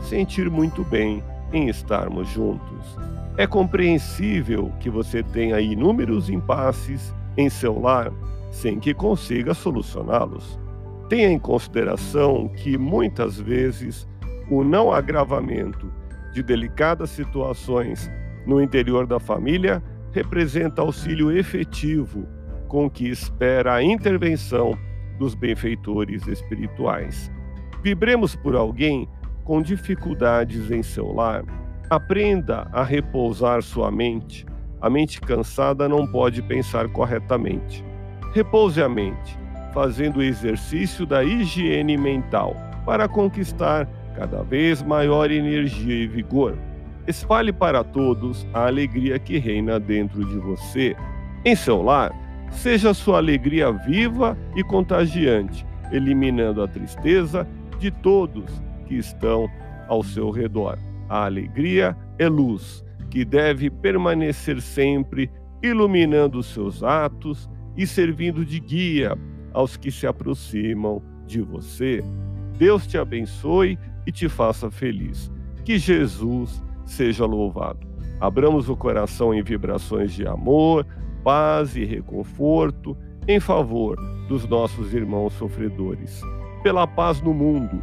sentir muito bem em estarmos juntos. É compreensível que você tenha inúmeros impasses em seu lar sem que consiga solucioná-los. Tenha em consideração que muitas vezes o não agravamento de delicadas situações no interior da família representa auxílio efetivo com que espera a intervenção dos benfeitores espirituais. Vibremos por alguém com dificuldades em seu lar Aprenda a repousar sua mente. A mente cansada não pode pensar corretamente. Repouse a mente, fazendo o exercício da higiene mental para conquistar cada vez maior energia e vigor. Espalhe para todos a alegria que reina dentro de você. Em seu lar, seja sua alegria viva e contagiante, eliminando a tristeza de todos que estão ao seu redor. A alegria é luz que deve permanecer sempre iluminando os seus atos e servindo de guia aos que se aproximam de você. Deus te abençoe e te faça feliz. Que Jesus seja louvado. Abramos o coração em vibrações de amor, paz e reconforto em favor dos nossos irmãos sofredores, pela paz no mundo,